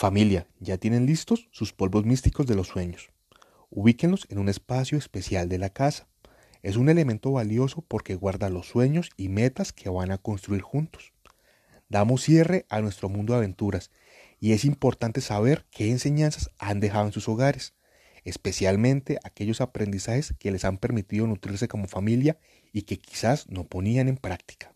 Familia, ¿ya tienen listos sus polvos místicos de los sueños? Ubíquenlos en un espacio especial de la casa. Es un elemento valioso porque guarda los sueños y metas que van a construir juntos. Damos cierre a nuestro mundo de aventuras y es importante saber qué enseñanzas han dejado en sus hogares, especialmente aquellos aprendizajes que les han permitido nutrirse como familia y que quizás no ponían en práctica.